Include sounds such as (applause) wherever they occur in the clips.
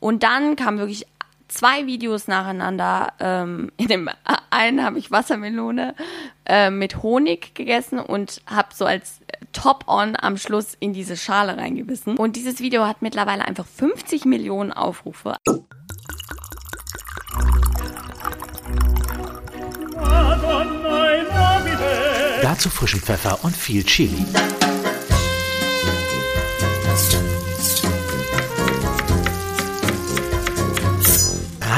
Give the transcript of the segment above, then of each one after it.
Und dann kam wirklich zwei Videos nacheinander. Ähm, in dem (laughs) einen habe ich Wassermelone äh, mit Honig gegessen und habe so als Top-On am Schluss in diese Schale reingebissen. Und dieses Video hat mittlerweile einfach 50 Millionen Aufrufe. Dazu frischen Pfeffer und viel Chili.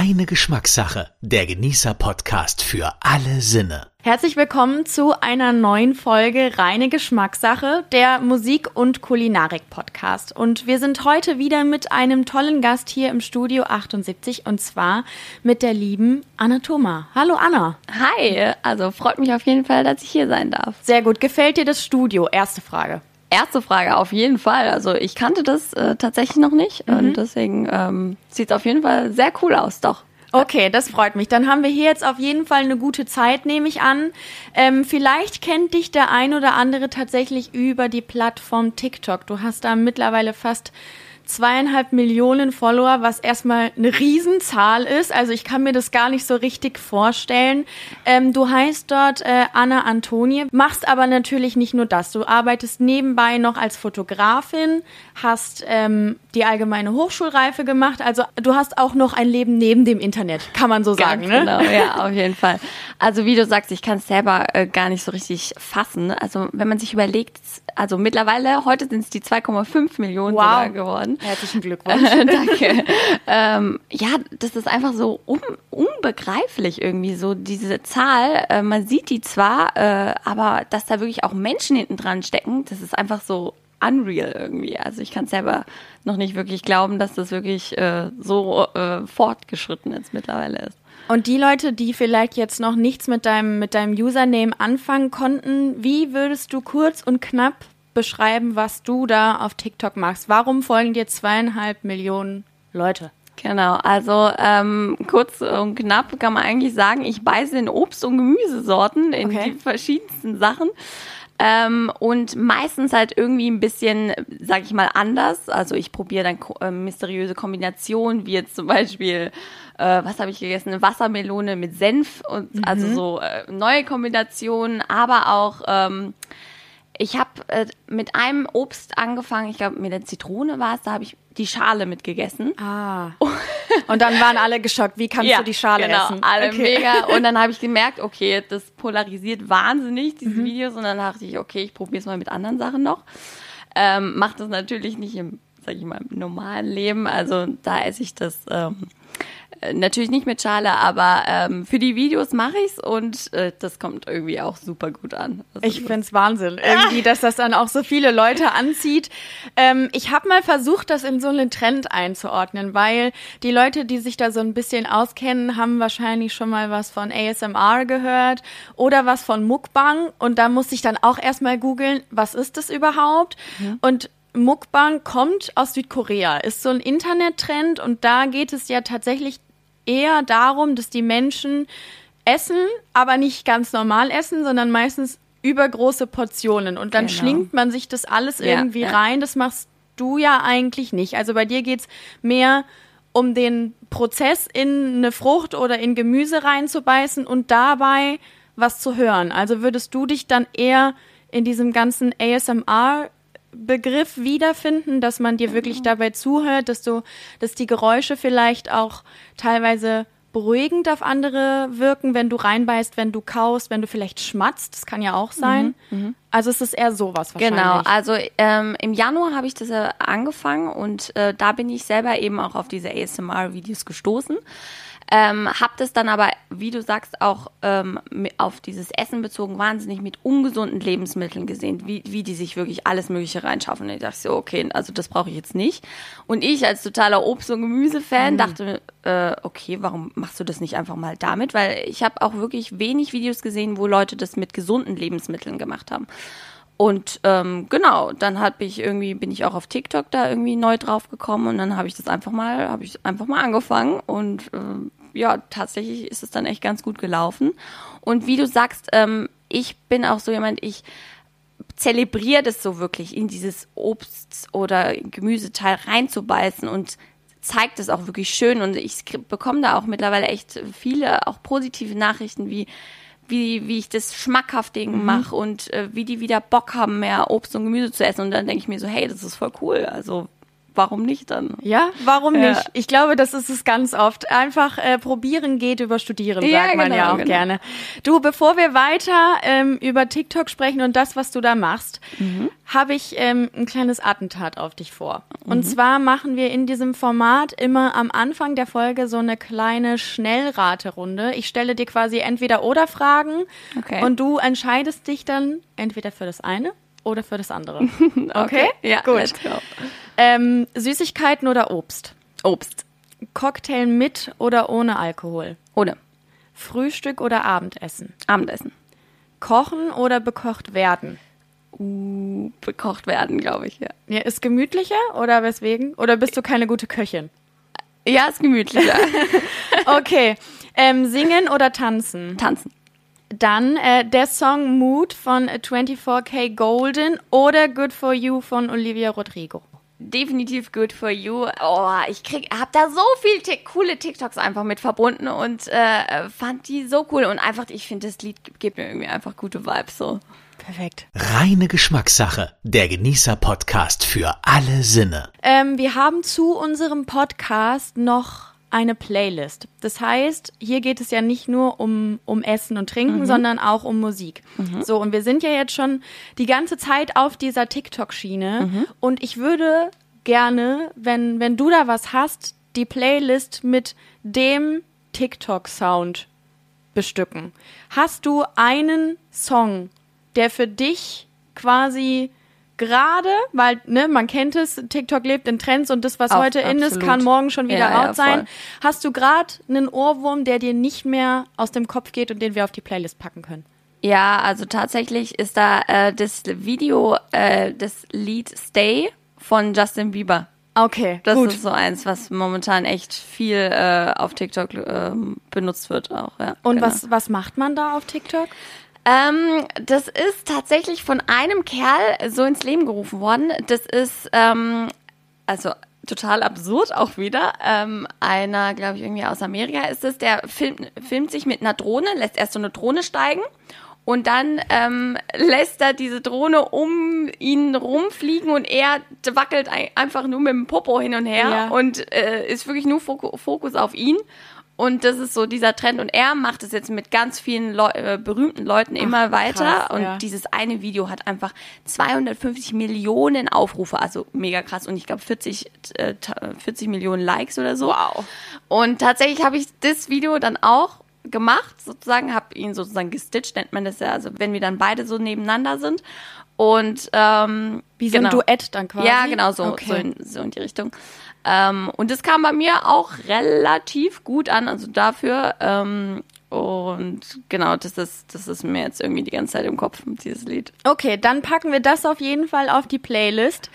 Reine Geschmackssache, der Genießer-Podcast für alle Sinne. Herzlich willkommen zu einer neuen Folge Reine Geschmackssache, der Musik- und Kulinarik-Podcast. Und wir sind heute wieder mit einem tollen Gast hier im Studio 78 und zwar mit der lieben Anna Thoma. Hallo Anna. Hi, also freut mich auf jeden Fall, dass ich hier sein darf. Sehr gut. Gefällt dir das Studio? Erste Frage. Erste Frage, auf jeden Fall. Also ich kannte das äh, tatsächlich noch nicht und deswegen ähm, sieht es auf jeden Fall sehr cool aus, doch. Okay, das freut mich. Dann haben wir hier jetzt auf jeden Fall eine gute Zeit, nehme ich an. Ähm, vielleicht kennt dich der ein oder andere tatsächlich über die Plattform TikTok. Du hast da mittlerweile fast zweieinhalb Millionen Follower, was erstmal eine Riesenzahl ist. Also ich kann mir das gar nicht so richtig vorstellen. Ähm, du heißt dort äh, Anna Antonie, machst aber natürlich nicht nur das. Du arbeitest nebenbei noch als Fotografin, hast ähm, die allgemeine Hochschulreife gemacht. Also du hast auch noch ein Leben neben dem Internet, kann man so sagen. Ganz ne? Genau, ja, auf jeden (laughs) Fall. Also wie du sagst, ich kann es selber äh, gar nicht so richtig fassen. Also wenn man sich überlegt, also mittlerweile, heute sind es die 2,5 Millionen Wow. sogar geworden. Herzlichen (laughs) Glückwunsch. Danke. ähm, ja, das ist einfach so un unbegreiflich irgendwie, so diese Zahl. Äh, man sieht die zwar, äh, aber dass da wirklich auch Menschen hinten dran stecken, das ist einfach so unreal irgendwie. Also ich kann selber noch nicht wirklich glauben, dass das wirklich äh, so äh, fortgeschritten jetzt mittlerweile ist. Und die Leute, die vielleicht jetzt noch nichts mit deinem, mit deinem Username anfangen konnten, wie würdest du kurz und knapp beschreiben, was du da auf TikTok machst? Warum folgen dir zweieinhalb Millionen Leute? Genau, also ähm, kurz und knapp kann man eigentlich sagen, ich beiße in Obst- und Gemüsesorten, in Okay. die verschiedensten Sachen. Ähm, und meistens halt irgendwie ein bisschen, sag ich mal, anders. Also ich probiere dann äh, mysteriöse Kombinationen, wie jetzt zum Beispiel, äh, was habe ich gegessen? Eine Wassermelone mit Senf und also so äh, neue Kombinationen, aber auch ähm, ich habe äh, mit einem Obst angefangen, ich glaube mit der Zitrone war es, da habe ich die Schale mitgegessen. Ah. (laughs) Und dann waren alle geschockt. Wie kannst du die Schale genau, essen? alle Okay. mega. (laughs) Und dann habe ich gemerkt, okay, das polarisiert wahnsinnig, Mhm. dieses Videos. Und dann dachte ich, okay, ich probiere es mal mit anderen Sachen noch. Ähm, Mache das natürlich nicht im, sag ich mal, im normalen Leben. Also da esse ich das ähm, äh, natürlich nicht mit Schale, aber ähm, für die Videos mache ich's und äh, das kommt irgendwie auch super gut an. Also, Ich find's Wahnsinn, irgendwie, dass das dann auch so viele Leute anzieht. Ähm, ich habe mal versucht, das in so einen Trend einzuordnen, weil die Leute, die sich da so ein bisschen auskennen, haben wahrscheinlich schon mal was von ASMR gehört oder was von Mukbang. Und da musste ich dann auch erstmal googeln, was ist das überhaupt? Und Mukbang kommt aus Südkorea, ist so ein Internettrend und da geht es ja tatsächlich eher darum, dass die Menschen essen, aber nicht ganz normal essen, sondern meistens übergroße Portionen. Und dann Genau. schlingt man sich das alles Ja, irgendwie ja. rein. Das machst du ja eigentlich nicht. Also bei dir geht's mehr um den Prozess in eine Frucht oder in Gemüse reinzubeißen und dabei was zu hören. Also würdest du dich dann eher in diesem ganzen ASMR Begriff wiederfinden, dass man dir wirklich dabei zuhört, dass du, dass die Geräusche vielleicht auch teilweise beruhigend auf andere wirken, wenn du reinbeißt, wenn du kaust, wenn du vielleicht schmatzt, das kann ja auch sein. Also es ist eher sowas wahrscheinlich. Genau, also ähm, im Januar habe ich das äh, angefangen und äh, da bin ich selber eben auch auf diese ASMR-Videos gestoßen. Ähm, hab das dann aber, wie du sagst, auch ähm, auf dieses Essen bezogen wahnsinnig mit ungesunden Lebensmitteln gesehen, wie, wie die sich wirklich alles Mögliche reinschaffen. Und ich dachte so, okay, also das brauche ich jetzt nicht. Und ich als totaler Obst- und Gemüsefan dachte, äh, okay, warum machst du das nicht einfach mal damit? Weil ich habe auch wirklich wenig Videos gesehen, wo Leute das mit gesunden Lebensmitteln gemacht haben. Und ähm, genau, dann hab ich irgendwie bin ich auch auf TikTok da irgendwie neu drauf gekommen und dann habe ich das einfach mal habe ich einfach mal angefangen und ähm, ja tatsächlich ist es dann echt ganz gut gelaufen. Und wie du sagst, ähm, ich bin auch so jemand, ich zelebriere das so wirklich in dieses Obst oder Gemüseteil reinzubeißen und zeigt es auch wirklich schön und ich bekomme da auch mittlerweile echt viele auch positive Nachrichten, wie wie, wie ich das schmackhaft Mhm. mache und äh, wie die wieder Bock haben, mehr Obst und Gemüse zu essen. Und dann denke ich mir so, hey, das ist voll cool. Also warum nicht dann? Ja, warum Ja. nicht? Ich glaube, das ist es ganz oft. Einfach äh, probieren geht über studieren, Ja, sagt man genau, ja auch genau. gerne. Du, bevor wir weiter ähm, über TikTok sprechen und das, was du da machst, Mhm. habe ich ähm, ein kleines Attentat auf dich vor. Mhm. Und zwar machen wir in diesem Format immer am Anfang der Folge so eine kleine Schnellraterunde. Ich stelle dir quasi entweder oder Fragen Okay. und du entscheidest dich dann entweder für das eine oder für das andere. (laughs) Okay? Ja, gut. let's go. Ähm, Süßigkeiten oder Obst? Obst. Cocktail mit oder ohne Alkohol? Ohne. Frühstück oder Abendessen? Abendessen. Kochen oder bekocht werden? Uh, bekocht werden, glaube ich, ja. Ja, ist gemütlicher oder weswegen? Oder bist du keine gute Köchin? Ja, ist gemütlicher. (laughs) Okay. Ähm, singen oder tanzen? Tanzen. Dann äh, der Song Mood von 24K Golden oder Good for You von Olivia Rodrigo. Definitiv good for you. Oh, ich krieg, hab da so viel Tik- coole TikToks einfach mit verbunden und äh, fand die so cool und einfach, ich finde, das Lied gibt mir irgendwie einfach gute Vibes so. Perfekt. Reine Geschmackssache. Der Genießer-Podcast für alle Sinne. Ähm, wir haben zu unserem Podcast noch eine Playlist. Das heißt, hier geht es ja nicht nur um, um Essen und Trinken, sondern auch um Musik. So, und wir sind ja jetzt schon die ganze Zeit auf dieser TikTok-Schiene. Und ich würde gerne, wenn, wenn du da was hast, die Playlist mit dem TikTok-Sound bestücken. Hast du einen Song, der für dich quasi gerade, weil ne, man kennt es, TikTok lebt in Trends und das, was Auf- heute in ist, absolut. kann morgen schon wieder Ja, ja, out sein. voll. Hast du gerade einen Ohrwurm, der dir nicht mehr aus dem Kopf geht und den wir auf die Playlist packen können? Ja, also tatsächlich ist da äh, das Video, äh, das Lied Stay von Justin Bieber. Okay, Das gut. ist so eins, was momentan echt viel äh, auf TikTok ähm, benutzt wird auch. Ja, und genau. was, was macht man da auf TikTok? Ähm, das ist tatsächlich von einem Kerl so ins Leben gerufen worden. Das ist, ähm, also total absurd auch wieder. Ähm, einer, glaube ich, irgendwie aus Amerika ist es, der filmt, filmt sich mit einer Drohne, lässt erst so eine Drohne steigen und dann ähm, lässt er diese Drohne um ihn rumfliegen und er wackelt ein, einfach nur mit dem Popo hin und her Ja. und äh, ist wirklich nur Foku- Fokus auf ihn. Und das ist so dieser Trend. Und er macht es jetzt mit ganz vielen Leu äh, berühmten Leuten immer weiter. krass, und ja. dieses eine Video hat einfach 250 Millionen Aufrufe. Also mega krass. Und ich glaube 40, äh, ta- 40 Millionen Likes oder so. Wow. Und tatsächlich habe ich das Video dann auch gemacht, sozusagen, habe ihn sozusagen gestitcht, nennt man das ja. Also wenn wir dann beide so nebeneinander sind. Und ähm, Wie so genau. ein Duett dann quasi? Ja, genau, so, Okay. so, in, so in die Richtung. Ähm, und das kam bei mir auch relativ gut an, also dafür. Ähm, und genau, das ist, das ist mir jetzt irgendwie die ganze Zeit im Kopf, dieses Lied. Okay, dann packen wir das auf jeden Fall auf die Playlist.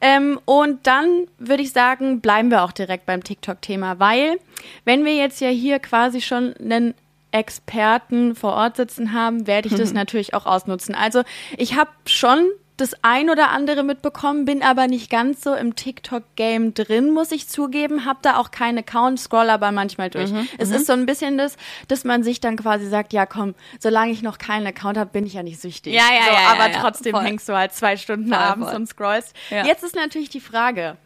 Ähm, und dann würde ich sagen, bleiben wir auch direkt beim TikTok-Thema, weil wenn wir jetzt ja hier quasi schon einen Experten vor Ort sitzen haben, werde ich das (laughs) natürlich auch ausnutzen. Also ich habe schon das ein oder andere mitbekommen, bin aber nicht ganz so im TikTok-Game drin, muss ich zugeben. Hab da auch keinen Account, scroll aber manchmal durch. Es ist so ein bisschen das, dass man sich dann quasi sagt, ja komm, solange ich noch keinen Account habe, bin ich ja nicht süchtig. Ja, ja, so, ja, Aber ja, trotzdem voll. hängst du halt zwei Stunden Voll, abends voll. und scrollst. Ja. Jetzt ist natürlich die Frage,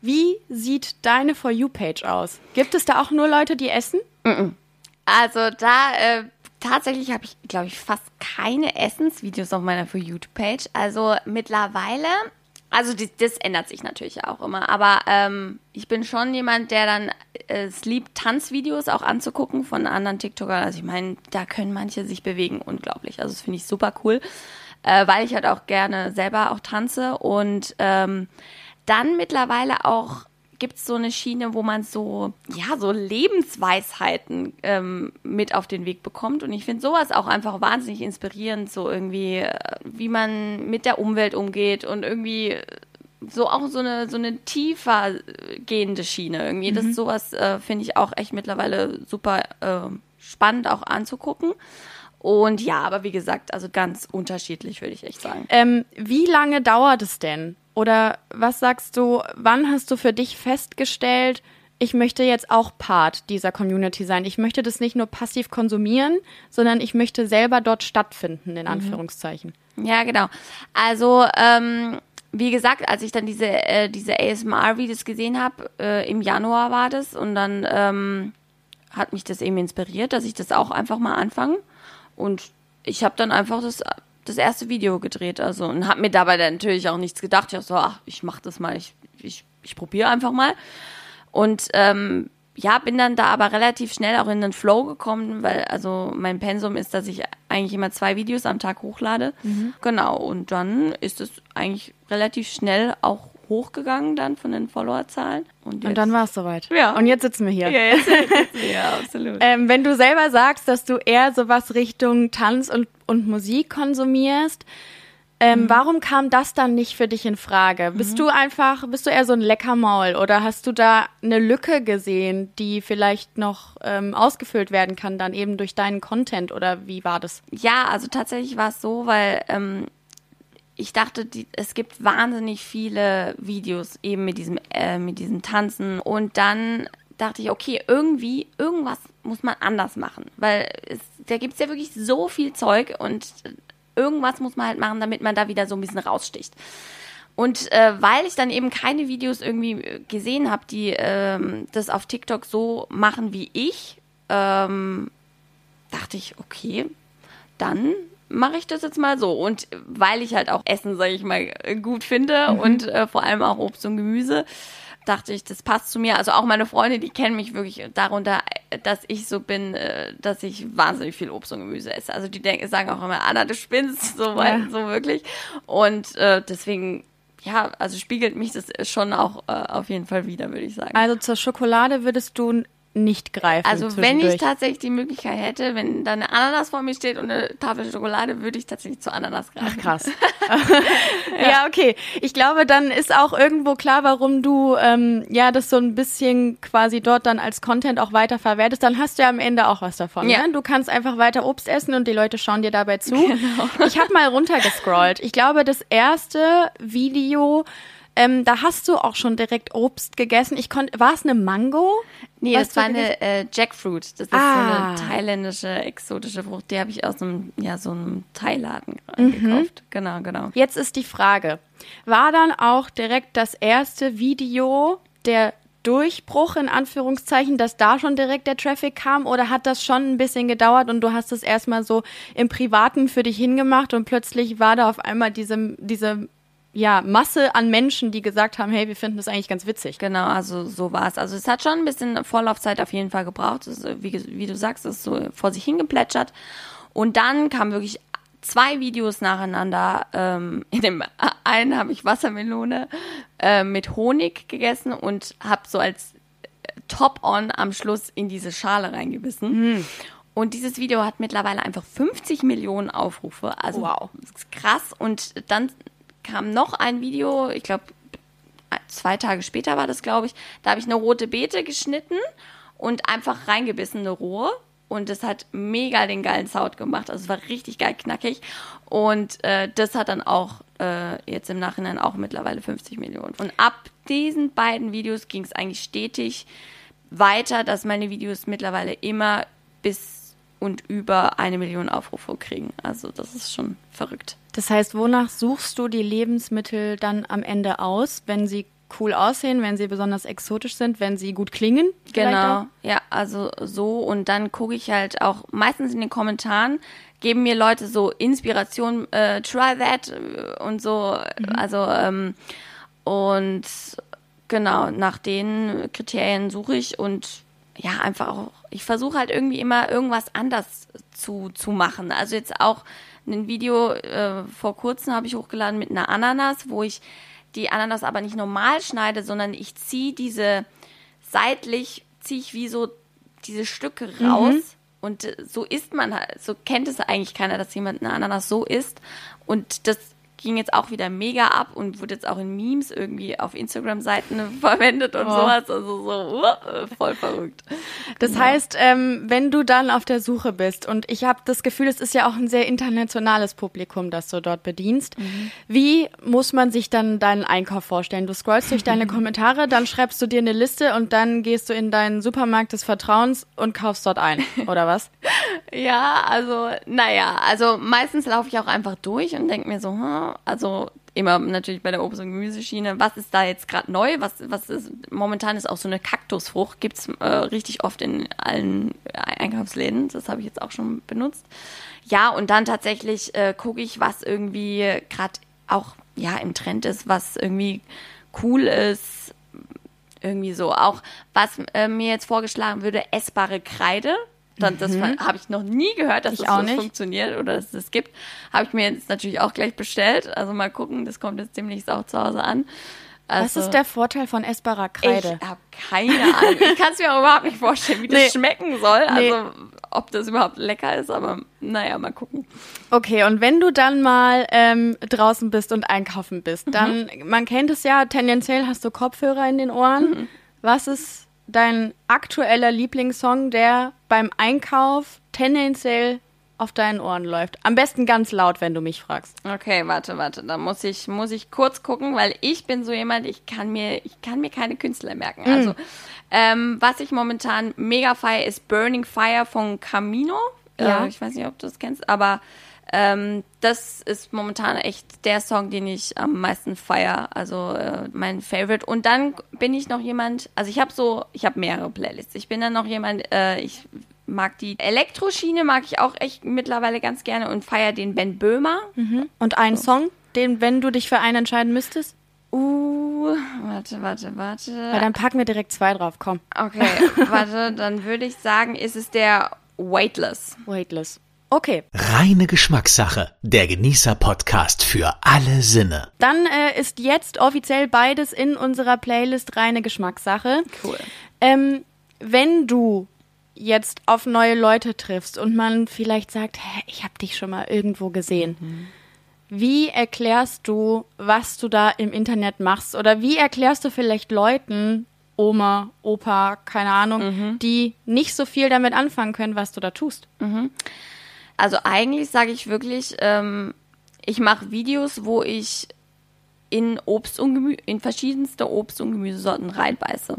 wie sieht deine For You-Page aus? Gibt es da auch nur Leute, die essen? Also da äh, tatsächlich habe ich, glaube ich, fast keine Essensvideos auf meiner For You-Page. Also mittlerweile, also die, das ändert sich natürlich auch immer, aber ähm, ich bin schon jemand, der dann äh, es liebt, Tanzvideos auch anzugucken von anderen TikTokern. Also ich meine, da können manche sich bewegen, unglaublich. Also das finde ich super cool, äh, weil ich halt auch gerne selber auch tanze und ähm, dann mittlerweile auch gibt es so eine Schiene, wo man so, ja, so Lebensweisheiten ähm, mit auf den Weg bekommt. Und ich finde sowas auch einfach wahnsinnig inspirierend, so irgendwie, äh, wie man mit der Umwelt umgeht und irgendwie äh, so auch so eine, so eine tiefer äh, gehende Schiene irgendwie. Das sowas äh, finde ich auch echt mittlerweile super äh, spannend auch anzugucken. Und ja, aber wie gesagt, also ganz unterschiedlich, würde ich echt sagen. Ähm, wie lange dauert es denn, Oder was sagst du, wann hast du für dich festgestellt, ich möchte jetzt auch Part dieser Community sein. Ich möchte das nicht nur passiv konsumieren, sondern ich möchte selber dort stattfinden, in Anführungszeichen. Ja, genau. Also, ähm, wie gesagt, als ich dann diese, äh, diese ASMR-Videos gesehen habe, äh, im Januar war das und dann ähm, hat mich das eben inspiriert, dass ich das auch einfach mal anfange. Und ich habe dann einfach das, das erste Video gedreht, also und habe mir dabei dann natürlich auch nichts gedacht. Ich so, ach, ich mach das mal, ich, ich, ich probiere einfach mal. Und ähm, ja, bin dann da aber relativ schnell auch in den Flow gekommen, weil also mein Pensum ist, dass ich eigentlich immer zwei Videos am Tag hochlade. Genau, und dann ist es eigentlich relativ schnell auch hochgegangen dann von den Followerzahlen. Und, Und dann war es soweit. Ja. Und jetzt sitzen wir hier. ja, jetzt, ja, (laughs) absolut. Ähm, wenn du selber sagst, dass du eher sowas Richtung Tanz und, und Musik konsumierst, ähm, warum kam das dann nicht für dich in Frage? Bist du einfach, bist du eher so ein Leckermaul oder hast du da eine Lücke gesehen, die vielleicht noch ähm, ausgefüllt werden kann, dann eben durch deinen Content oder wie war das? Ja, also tatsächlich war es so, weil ähm, ich dachte, die, es gibt wahnsinnig viele Videos eben mit diesem, äh, mit diesem Tanzen und dann dachte ich, okay, irgendwie, irgendwas muss man anders machen, weil es, da gibt es ja wirklich so viel Zeug und irgendwas muss man halt machen, damit man da wieder so ein bisschen raussticht. Und äh, weil ich dann eben keine Videos irgendwie äh, gesehen habe, die ähm, das auf TikTok so machen wie ich, ähm, dachte ich, okay, dann mache ich das jetzt mal so. Und weil ich halt auch Essen, sage ich mal, gut finde und äh, vor allem auch Obst und Gemüse, dachte ich, das passt zu mir. Also auch meine Freunde, die kennen mich wirklich darunter, dass ich so bin, äh, dass ich wahnsinnig viel Obst und Gemüse esse. Also die denken, sagen auch immer, Anna, du spinnst, so, Ja. so wirklich. Und äh, deswegen, ja, also spiegelt mich das schon auch äh, auf jeden Fall wieder, würde ich sagen. Also zur Schokolade würdest du nicht greifen. Also wenn ich tatsächlich die Möglichkeit hätte, wenn da eine Ananas vor mir steht und eine Tafel Schokolade, würde ich tatsächlich zur Ananas greifen. Ach, krass. (laughs) (laughs) ja. okay. Ich glaube, dann ist auch irgendwo klar, warum du ähm, ja das so ein bisschen quasi dort dann als Content auch weiter verwertest. Dann hast du ja am Ende auch was davon. Ja. Ne? Du kannst einfach weiter Obst essen und die Leute schauen dir dabei zu. (laughs) Ich habe mal runtergescrollt. Ich glaube, das erste Video, ähm, da hast du auch schon direkt Obst gegessen. Ich konnte, war es eine Mango? Nee, das war eine äh, Jackfruit. Das ist Ah. so eine thailändische, exotische Frucht. Die habe ich aus einem, ja, so einem Thailaden Mhm. gekauft. Genau, genau. Jetzt ist die Frage, war dann auch direkt das erste Video der Durchbruch in Anführungszeichen, dass da schon direkt der Traffic kam oder hat das schon ein bisschen gedauert und du hast es erstmal so im Privaten für dich hingemacht und plötzlich war da auf einmal diese, diese ja, Masse an Menschen, die gesagt haben, hey, wir finden das eigentlich ganz witzig. Genau, also so war es. Also es hat schon ein bisschen Vorlaufzeit auf jeden Fall gebraucht. Ist, wie, ge- wie du sagst, das ist so vor sich hingeplätschert. Und dann kamen wirklich zwei Videos nacheinander. Ähm, in dem (laughs) einen habe ich Wassermelone äh, mit Honig gegessen und habe so als Top-on am Schluss in diese Schale reingebissen. Und dieses Video hat mittlerweile einfach 50 Millionen Aufrufe. Also Wow. das ist krass. Und dann kam noch ein Video, ich glaube, zwei Tage später war das, glaube ich. Da habe ich eine rote Beete geschnitten und einfach reingebissen, eine rohe. Und das hat mega den geilen Sound gemacht. Also es war richtig geil knackig. Und äh, das hat dann auch äh, jetzt im Nachhinein auch mittlerweile 50 Millionen. Und ab diesen beiden Videos ging es eigentlich stetig weiter, dass meine Videos mittlerweile immer bis und über eine Million Aufrufe kriegen. Also das ist schon verrückt. Das heißt, wonach suchst du die Lebensmittel dann am Ende aus, wenn sie cool aussehen, wenn sie besonders exotisch sind, wenn sie gut klingen? Genau, ja, also so und dann gucke ich halt auch meistens in den Kommentaren geben mir Leute so Inspiration, äh, try that äh, und so, also ähm, und genau nach den Kriterien suche ich und ja einfach auch, ich versuche halt irgendwie immer irgendwas anders zu zu machen. Also jetzt auch ein Video äh, vor kurzem habe ich hochgeladen mit einer Ananas, wo ich die Ananas aber nicht normal schneide, sondern ich ziehe diese seitlich, ziehe ich wie so diese Stücke raus. Und äh, so isst man halt, so kennt es eigentlich keiner, dass jemand eine Ananas so isst. Und das ging jetzt auch wieder mega ab und wurde jetzt auch in Memes irgendwie auf Instagram-Seiten (laughs) verwendet und Oh. sowas. Also so uh, voll verrückt. Das heißt, ähm, wenn du dann auf der Suche bist und ich habe das Gefühl, es ist ja auch ein sehr internationales Publikum, das du dort bedienst. Wie muss man sich dann deinen Einkauf vorstellen? Du scrollst durch deine (laughs) Kommentare, dann schreibst du dir eine Liste und dann gehst du in deinen Supermarkt des Vertrauens und kaufst dort ein, (laughs) oder was? Ja, also, naja, also meistens laufe ich auch einfach durch und denke mir so, hm, also immer natürlich bei der Obst- und Gemüseschiene, was ist da jetzt gerade neu? Was, was ist, momentan ist auch so eine Kaktusfrucht, gibt's äh, richtig oft in allen Einkaufsläden. Das habe ich jetzt auch schon benutzt. Ja, und dann tatsächlich äh, gucke ich, was irgendwie gerade auch ja im Trend ist, was irgendwie cool ist, irgendwie so. Auch was äh, mir jetzt vorgeschlagen würde, essbare Kreide. Dann, das habe ich noch nie gehört, dass Ich das auch so nicht. funktioniert oder dass es das gibt. Habe ich mir jetzt natürlich auch gleich bestellt. Also mal gucken, das kommt jetzt demnächst auch zu Hause an. Was Also, ist der Vorteil von essbarer Kreide? Ich habe keine Ahnung. Ich kann es mir auch überhaupt nicht vorstellen, wie das Nee. schmecken soll. Nee. Also ob das überhaupt lecker ist, aber naja, mal gucken. Okay, und wenn du dann mal ähm, draußen bist und einkaufen bist, Mhm. dann, man kennt es ja, tendenziell hast du Kopfhörer in den Ohren. Mhm. Was ist dein aktueller Lieblingssong, der beim Einkauf tendenziell auf deinen Ohren läuft? Am besten ganz laut, wenn du mich fragst. Okay, warte, warte. Da muss ich, muss ich kurz gucken, weil ich bin so jemand, ich kann mir, ich kann mir keine Künstler merken. Mm. Also, ähm, was ich momentan mega feiere, ist Burning Fire von Camino. Ja. Äh, ich weiß nicht, ob du das kennst, aber ähm, das ist momentan echt der Song, den ich am meisten feiere. Also äh, mein Favorite. Und dann bin ich noch jemand, also ich habe so, ich habe mehrere Playlists. Ich bin dann noch jemand, äh, ich mag die Elektroschiene, mag ich auch echt mittlerweile ganz gerne und feiere den Ben Böhmer. Und einen Song, den, wenn du dich für einen entscheiden müsstest? Uh, warte, warte, warte. Weil dann packen wir direkt zwei drauf, komm. Okay, warte, dann würde ich sagen, ist es der Weightless. Weightless. Okay, Reine Geschmackssache. Der Genießer-Podcast für alle Sinne. dann äh, ist jetzt offiziell beides in unserer Playlist reine Geschmackssache. Cool. Ähm, wenn du jetzt auf neue Leute triffst und man vielleicht sagt, hä, ich habe dich schon mal irgendwo gesehen. Wie erklärst du, was du da im Internet machst? Oder wie erklärst du vielleicht Leuten, Oma, Opa, keine Ahnung, die nicht so viel damit anfangen können, was du da tust? Also eigentlich sage ich wirklich, ähm, ich mache Videos, wo ich in Obst und Gemü in verschiedenste Obst- und Gemüsesorten reinbeiße.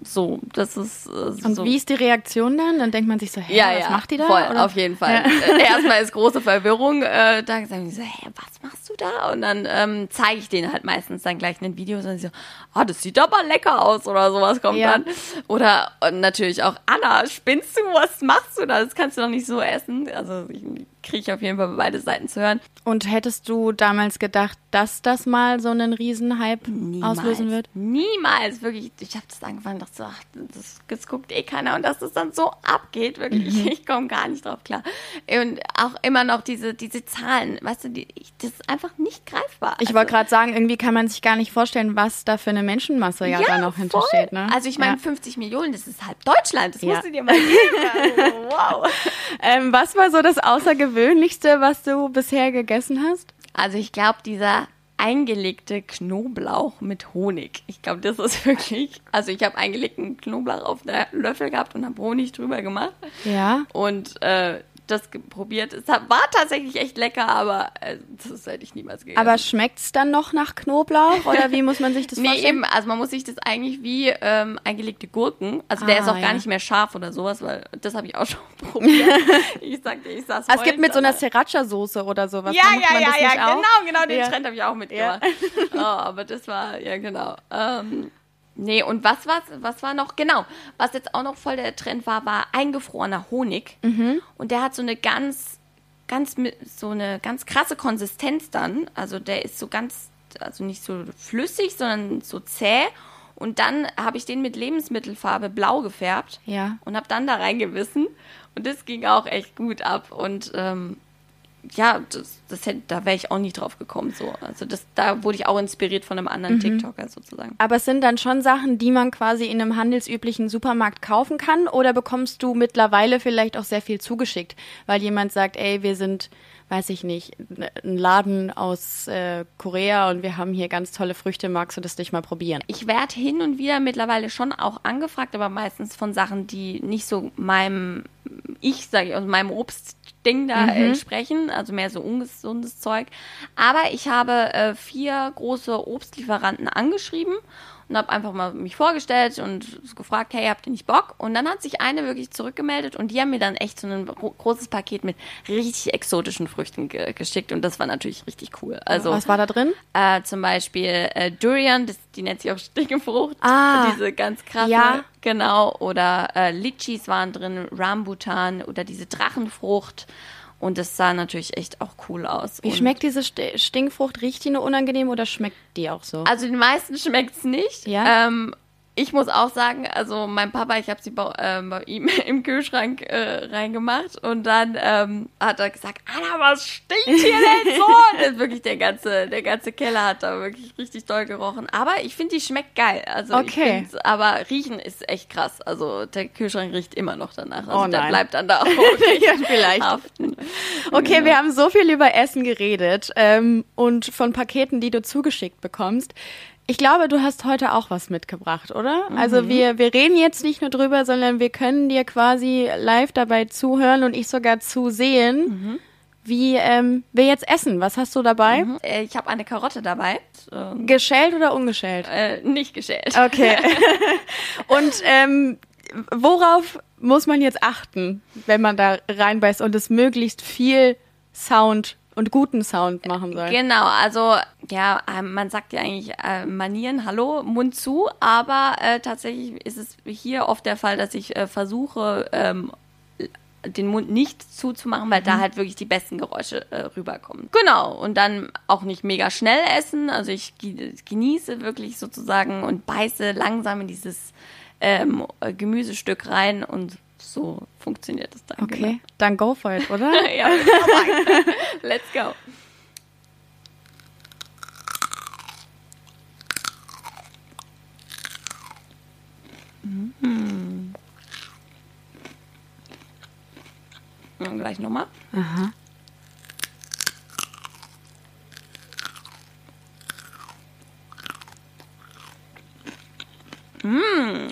So, das ist äh, Und so. wie ist die Reaktion dann? Dann denkt man sich so, hä, ja, was ja, macht die da? Voll, Oder? auf jeden Fall. Äh, (laughs) Erstmal ist große Verwirrung. Äh, da sagen die so, hä, was machst du da? Und dann ähm, zeige ich denen halt meistens dann gleich ein Video und dann so, ah, das sieht aber lecker aus oder sowas kommt Ja. dann. Oder und natürlich auch, Anna, spinnst du? Was machst du da? Das kannst du doch nicht so essen. Also ich kriege auf jeden Fall beide Seiten zu hören. Und hättest du damals gedacht, dass das mal so einen Riesenhype auslösen wird? Niemals, wirklich. Ich habe das angefangen, dachte so, ach, das, das guckt eh keiner und dass das dann so abgeht, wirklich. Mhm. Ich komme gar nicht drauf klar. Und auch immer noch diese, diese Zahlen, weißt du, die, ich, das ist einfach nicht greifbar. Ich Also- wollte gerade sagen, irgendwie kann man sich gar nicht vorstellen, was da für eine Menschenmasse ja, da noch hintersteht. Ne? Also ich meine, Ja. 50 Millionen, das ist halb Deutschland. Das Ja. musst du dir mal geben. Also, wow. (laughs) Ähm, was war so das Außergewöhnlichste, was du bisher gegessen hast? Also ich glaube, dieser eingelegte Knoblauch mit Honig. Ich glaube, das ist wirklich. Also ich habe eingelegten Knoblauch auf der Löffel gehabt und habe Honig drüber gemacht. Ja. Und äh, das probiert. Es war tatsächlich echt lecker, aber äh, das hätte ich niemals gegessen. Aber schmeckt's dann noch nach Knoblauch oder wie muss man sich das (laughs) Nee, vorstellen? eben, also man muss sich das eigentlich wie ähm, eingelegte Gurken, also der Ah, ist auch ja. gar nicht mehr scharf oder sowas, weil das habe ich auch (laughs) schon probiert. (laughs) ich sagte, ich saß Ah, es gibt mit so einer Sriracha-Soße oder sowas. ja, ja, man ja, das ja, nicht auch? genau, genau, den Ja. Trend habe ich auch mitgemacht. oh, aber das war, ja, genau. Ähm, nee, und was, was, was war noch? Genau, was jetzt auch noch voll der Trend war, war eingefrorener Honig. Mhm. Und der hat so eine ganz, ganz, so eine ganz krasse Konsistenz dann. Also der ist so ganz, also nicht so flüssig, sondern so zäh. Und dann habe ich den mit Lebensmittelfarbe blau gefärbt Ja. und habe dann da reingebissen. Und das ging auch echt gut ab. Und ähm, ja, das, das hätte, da wäre ich auch nie drauf gekommen. So. Also das, da wurde ich auch inspiriert von einem anderen TikToker sozusagen. Aber es sind dann schon Sachen, die man quasi in einem handelsüblichen Supermarkt kaufen kann oder bekommst du mittlerweile vielleicht auch sehr viel zugeschickt, weil jemand sagt, ey, wir sind weiß ich nicht, ein Laden aus äh, Korea und wir haben hier ganz tolle Früchte, magst du das nicht mal probieren? Ich werde hin und wieder mittlerweile schon auch angefragt, aber meistens von Sachen, die nicht so meinem, ich sage ich, aus meinem Obstding da Mhm. entsprechen, also mehr so ungesundes Zeug. Aber ich habe äh, vier große Obstlieferanten angeschrieben und habe einfach mal mich vorgestellt und gefragt, hey, habt ihr nicht Bock? Und dann hat sich eine wirklich zurückgemeldet und die haben mir dann echt so ein gro- großes Paket mit richtig exotischen Früchten ge geschickt und das war natürlich richtig cool. Also Was war da drin? äh, zum Beispiel äh, Durian, das, die nennt sich auch Stinkefrucht. Ah. Diese ganz krasse. Ja. Genau. Oder äh, Litchis waren drin, Rambutan oder diese Drachenfrucht. Und das sah natürlich echt auch cool aus. Wie Und- schmeckt diese St Stinkfrucht? Riecht die nur unangenehm oder schmeckt die auch so? Also den meisten schmeckt's nicht. Ja? Ähm, ich muss auch sagen, also mein Papa, ich habe sie bei, ähm, bei ihm (laughs) im Kühlschrank äh, reingemacht und dann ähm, hat er gesagt, Anna, was stinkt hier denn (laughs) so? das wirklich der ganze, der ganze Keller hat da wirklich richtig doll gerochen. Aber ich finde, die schmeckt geil. Also Okay. aber riechen ist echt krass. Also der Kühlschrank riecht immer noch danach. Also Oh der bleibt dann da (laughs) auch Ja, vielleicht. haften. Okay, wir haben so viel über Essen geredet ähm, und von Paketen, die du zugeschickt bekommst. Ich glaube, du hast heute auch was mitgebracht, oder? Also wir, wir reden jetzt nicht nur drüber, sondern wir können dir quasi live dabei zuhören und ich sogar zusehen, wie ähm, wir jetzt essen. Was hast du dabei? Äh, Ich habe eine Karotte dabei. Ähm, Geschält oder ungeschält? äh, nicht geschält. Okay. (laughs) und ähm, worauf muss man jetzt achten, wenn man da reinbeißt und es möglichst viel Sound und guten Sound machen soll? Genau, also ja, ähm, man sagt ja eigentlich äh, Manieren, hallo, Mund zu, aber äh, tatsächlich ist es hier oft der Fall, dass ich äh, versuche, ähm, den Mund nicht zuzumachen, weil da halt wirklich die besten Geräusche äh, rüberkommen. Genau, und dann auch nicht mega schnell essen, also ich ge- genieße wirklich sozusagen und beiße langsam in dieses ähm, äh, Gemüsestück rein und so funktioniert es dann. Okay, dann go for it, oder? Genau. (laughs) ja, (laughs) let's go. Mhm. Gleich nochmal.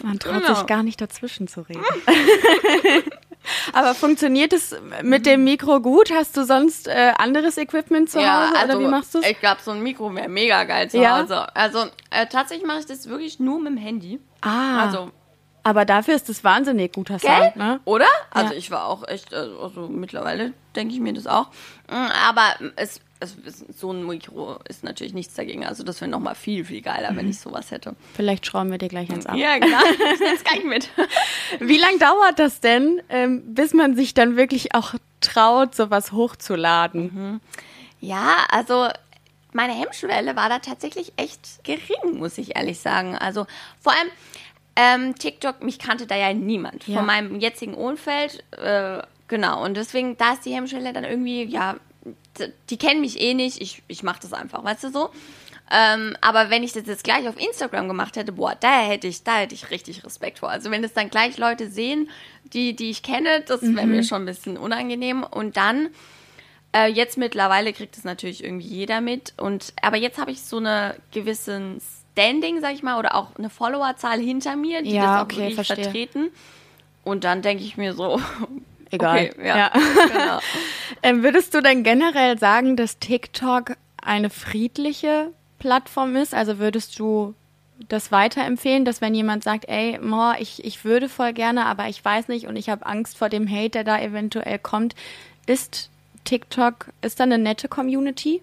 Man traut Genau. sich gar nicht dazwischen zu reden. (laughs) Aber funktioniert es mit dem Mikro gut? Hast du sonst äh, anderes Equipment zu Hause oder wie machst du es? also Ich glaube, so ein Mikro wäre mega geil zu Ja? Hause. Also äh, tatsächlich mache ich das wirklich nur mit dem Handy. Ah, Also aber dafür ist es wahnsinnig guter Gell? Sound, ne? Oder? Also Ja. ich war auch echt, also also mittlerweile denke ich mir das auch. Mm, Aber es, es, ist- so ein Mikro ist natürlich nichts dagegen. Also das wäre nochmal viel, viel geiler, Mhm. wenn ich sowas hätte. Vielleicht schrauben wir dir gleich eins ab. Ja, genau. Ich nehme es gleich mit. (laughs) Wie lang dauert das denn, ähm, bis man sich dann wirklich auch traut, sowas hochzuladen? Ja, also meine Hemmschwelle war da tatsächlich echt gering, muss ich ehrlich sagen. Also vor allem ähm, TikTok, mich kannte da ja niemand Ja. von meinem jetzigen Umfeld. Äh, genau, und deswegen, da ist die Hemmschwelle dann irgendwie, ja, die kennen mich eh nicht, ich, ich mache das einfach, weißt du so? Ähm, aber wenn ich das jetzt gleich auf Instagram gemacht hätte, boah, da hätte ich, da hätte ich richtig Respekt vor. Also wenn das dann gleich Leute sehen, die, die ich kenne, das wäre mir schon ein bisschen unangenehm. Und dann äh, jetzt mittlerweile kriegt es natürlich irgendwie jeder mit. Und aber jetzt habe ich so eine gewissen Standing, sag ich mal, oder auch eine Followerzahl hinter mir, die Ja, das auch okay, wirklich verstehe. vertreten. Und dann denke ich mir so, (laughs) Egal. Okay, ja, Ja. genau. (laughs) Ähm, würdest du denn generell sagen, dass TikTok eine friedliche Plattform ist? Also würdest du das weiterempfehlen, dass wenn jemand sagt, ey, Mo, ich, ich würde voll gerne, aber ich weiß nicht und ich habe Angst vor dem Hate, der da eventuell kommt, ist TikTok, ist da eine nette Community?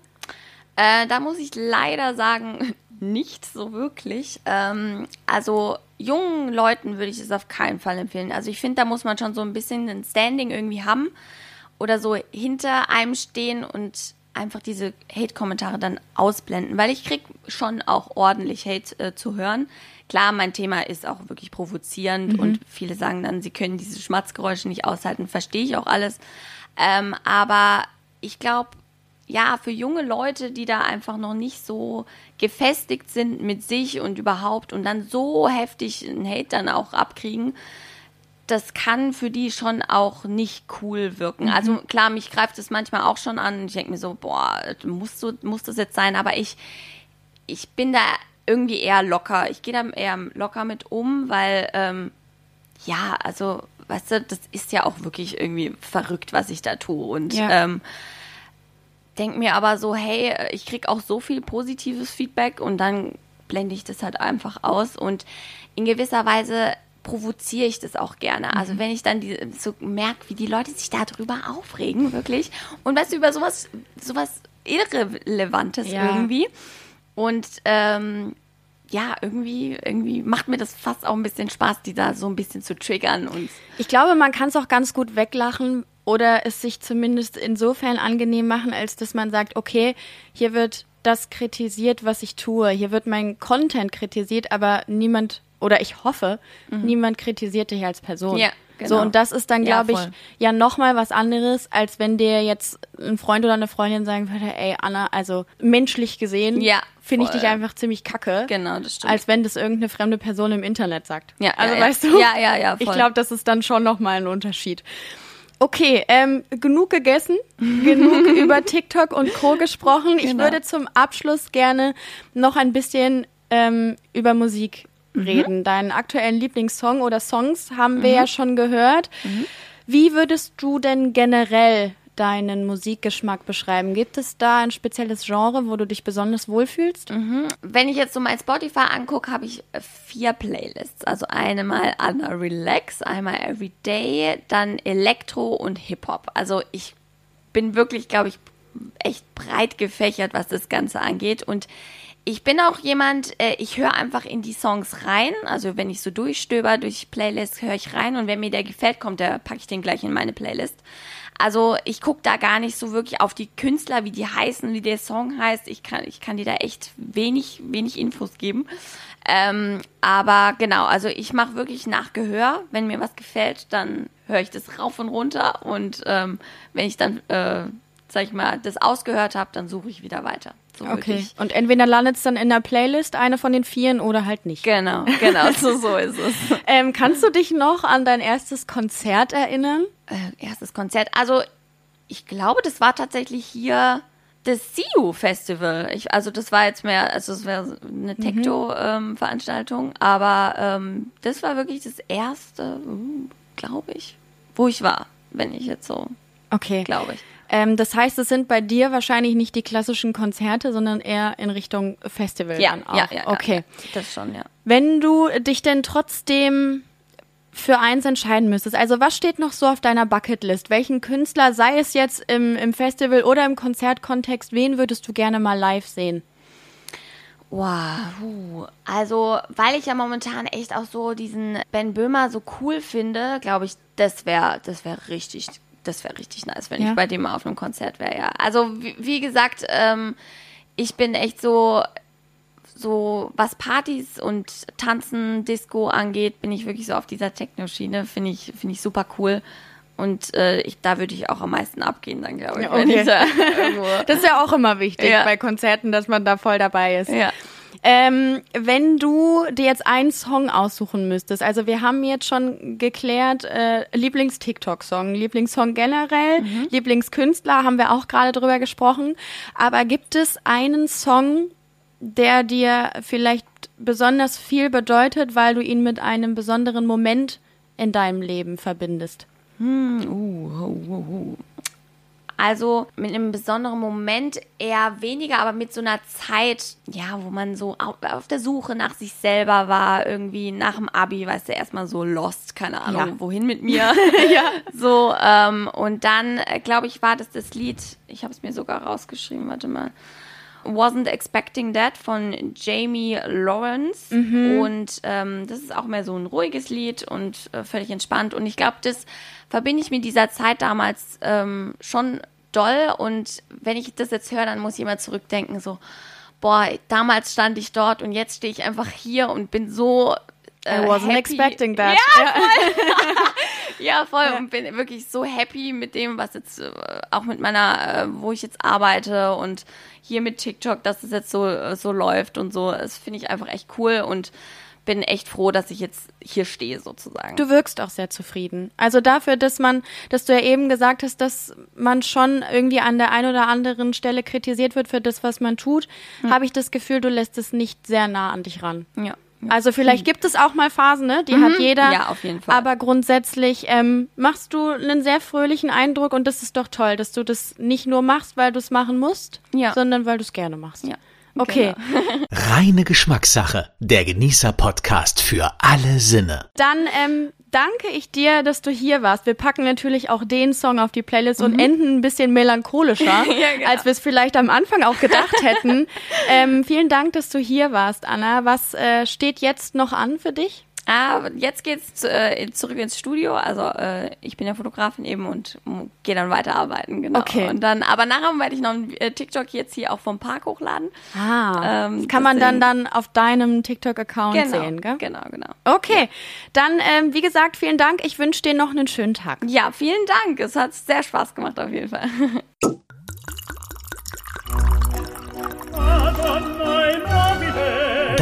Äh, da muss ich leider sagen, nicht so wirklich. Ähm, also jungen Leuten würde ich es auf keinen Fall empfehlen. Also ich finde, da muss man schon so ein bisschen ein Standing irgendwie haben oder so hinter einem stehen und einfach diese Hate-Kommentare dann ausblenden, weil ich krieg schon auch ordentlich Hate äh, zu hören. Klar, mein Thema ist auch wirklich provozierend und viele sagen dann, sie können diese Schmatzgeräusche nicht aushalten, verstehe ich auch alles. Ähm, aber ich glaube, ja, für junge Leute, die da einfach noch nicht so gefestigt sind mit sich und überhaupt und dann so heftig einen Hate dann auch abkriegen, das kann für die schon auch nicht cool wirken. Also klar, mich greift es manchmal auch schon an. Ich denke mir so, boah, muss, so, muss das jetzt sein? Aber ich, ich bin da irgendwie eher locker. Ich gehe da eher locker mit um, weil, ähm, ja, also, weißt du, das ist ja auch wirklich irgendwie verrückt, was ich da tue. Und Ja. ähm, denk mir aber so, hey, ich krieg auch so viel positives Feedback und dann blende ich das halt einfach aus und in gewisser Weise provoziere ich das auch gerne. Also wenn ich dann die, so merke, wie die Leute sich darüber aufregen, wirklich. Und weißt du, über sowas, sowas Irrelevantes Ja. irgendwie. Und ähm, ja, irgendwie, irgendwie macht mir das fast auch ein bisschen Spaß, die da so ein bisschen zu triggern und Ich glaube, man kann es auch ganz gut weglachen oder es sich zumindest insofern angenehm machen, als dass man sagt, okay, hier wird das kritisiert, was ich tue. Hier wird mein Content kritisiert, aber niemand, oder ich hoffe, niemand kritisiert dich als Person. Mhm. Ja, genau. So, und das ist dann, Ja, glaube ich, voll. ja nochmal was anderes, als wenn dir jetzt ein Freund oder eine Freundin sagen würde, ey, Anna, also menschlich gesehen, Ja, finde ich dich einfach ziemlich kacke. genau, das stimmt. Als wenn das irgendeine fremde Person im Internet sagt. Ja, also ja, ja. weißt du? Ja, ja, ja, Ich voll. glaube, das ist dann schon nochmal ein Unterschied. Okay, ähm, genug gegessen, genug (laughs) über TikTok und Co. gesprochen. Ich Genau. würde zum Abschluss gerne noch ein bisschen ähm, über Musik Mhm. reden. Deinen aktuellen Lieblingssong oder Songs haben wir ja schon gehört. Mhm. Wie würdest du denn generell deinen Musikgeschmack beschreiben? Gibt es da ein spezielles Genre, wo du dich besonders wohlfühlst? Wenn ich jetzt so mein Spotify angucke, habe ich äh, vier Playlists. Also einmal Anna Relax, einmal Everyday, dann Elektro und Hip-Hop. Also ich bin wirklich, glaube ich, echt breit gefächert, was das Ganze angeht. Und ich bin auch jemand, äh, ich höre einfach in die Songs rein. Also wenn ich so durchstöber durch Playlists, höre ich rein. Und wenn mir der gefällt, kommt der, packe ich den gleich in meine Playlist. Also ich gucke da gar nicht so wirklich auf die Künstler, wie die heißen, wie der Song heißt. Ich kann, ich kann dir da echt wenig, wenig Infos geben. Ähm, aber genau, also ich mache wirklich nach Gehör. Wenn mir was gefällt, dann höre ich das rauf und runter. Und ähm, wenn ich dann, äh, sag ich mal, das ausgehört habe, dann suche ich wieder weiter. So Okay. Und entweder landet es dann in der Playlist, eine von den vieren, oder halt nicht. Genau, genau, so, so ist es. (laughs) Ähm, kannst du dich noch an dein erstes Konzert erinnern? äh, erstes Konzert. Also ich glaube, das war tatsächlich hier das CU Festival. Ich, also das war jetzt mehr, also es wäre eine Techno-Veranstaltung, aber ähm, das war wirklich das erste, uh, glaube ich, wo ich war, wenn ich jetzt so, Okay. glaube ich. Ähm, das heißt, es sind bei dir wahrscheinlich nicht die klassischen Konzerte, sondern eher in Richtung Festival Ja, dann auch. ja, ja, Okay. ja, das schon, ja. Wenn du dich denn trotzdem für eins entscheiden müsstest, also was steht noch so auf deiner Bucketlist? Welchen Künstler, sei es jetzt im, im Festival oder im Konzertkontext, wen würdest du gerne mal live sehen? Wow, also weil ich ja momentan echt auch so diesen Ben Böhmer so cool finde, glaube ich, das wäre das wäre richtig, das wäre richtig nice, wenn Ja. ich bei dem mal auf einem Konzert wäre. Ja, also wie, wie gesagt, ähm, ich bin echt so so was Partys und Tanzen, Disco angeht, bin ich wirklich so auf dieser Techno-Schiene, finde ich finde ich super cool. Und äh, ich, da würde ich auch am meisten abgehen, dann glaube ich, Ja, okay. ich da. (laughs) Das ist ja auch immer wichtig Ja. bei Konzerten, dass man da voll dabei ist. Ja. Ähm, wenn du dir jetzt einen Song aussuchen müsstest, also wir haben jetzt schon geklärt, äh, Lieblings-TikTok-Song, Lieblingssong generell, Lieblingskünstler, haben wir auch gerade drüber gesprochen. Aber gibt es einen Song, der dir vielleicht besonders viel bedeutet, weil du ihn mit einem besonderen Moment in deinem Leben verbindest? Also mit einem besonderen Moment eher weniger, aber mit so einer Zeit, ja, wo man so auf, der Suche nach sich selber war, irgendwie nach dem Abi, weißt du, erstmal so lost, keine Ahnung, Ja. wohin mit mir. (laughs) ja. So, ähm, und dann, äh, glaube ich, war das das Lied, ich habe es mir sogar rausgeschrieben, warte mal. Wasn't Expecting That von Jamie Lawrence. Und ähm, das ist auch mehr so ein ruhiges Lied und äh, völlig entspannt. Und ich glaube, das verbinde ich mit dieser Zeit damals ähm, schon doll. Und wenn ich das jetzt höre, dann muss ich immer zurückdenken, so, boah, damals stand ich dort und jetzt stehe ich einfach hier und bin so. Äh, I wasn't happy. expecting that. Ja, ja, voll. (laughs) Und bin wirklich so happy mit dem, was jetzt äh, auch mit meiner, äh, wo ich jetzt arbeite und hier mit TikTok, dass es jetzt so, äh, so läuft und so. Das finde ich einfach echt cool und bin echt froh, dass ich jetzt hier stehe sozusagen. Du wirkst auch sehr zufrieden. Also dafür, dass man, dass du ja eben gesagt hast, dass man schon irgendwie an der einen oder anderen Stelle kritisiert wird für das, was man tut, hm. habe ich das Gefühl, du lässt es nicht sehr nah an dich ran. Ja. Also vielleicht gibt es auch mal Phasen, ne? Die mhm. hat jeder. Ja, auf jeden Fall. Aber grundsätzlich ähm, machst du einen sehr fröhlichen Eindruck und das ist doch toll, dass du das nicht nur machst, weil du es machen musst, ja. sondern weil du es gerne machst. Ja. Okay. Genau. Reine Geschmackssache. Der Genießer-Podcast für alle Sinne. Dann ähm, danke ich dir, dass du hier warst. Wir packen natürlich auch den Song auf die Playlist mhm. und enden ein bisschen melancholischer, (laughs) ja, genau. als wir es vielleicht am Anfang auch gedacht hätten. (laughs) ähm, vielen Dank, dass du hier warst, Anna. Was äh, steht jetzt noch an für dich? Ah, jetzt geht's äh, zurück ins Studio. Also äh, ich bin ja Fotografin eben und gehe dann weiterarbeiten, genau. Okay. Und dann, aber nachher werde ich noch ein äh, TikTok jetzt hier auch vom Park hochladen. Ah. Ähm, kann man dann dann auf deinem TikTok-Account genau, sehen, gell? Genau, genau. Okay. Ja. Dann, ähm, wie gesagt, vielen Dank. Ich wünsche dir noch einen schönen Tag. Ja, vielen Dank. Es hat sehr Spaß gemacht auf jeden Fall.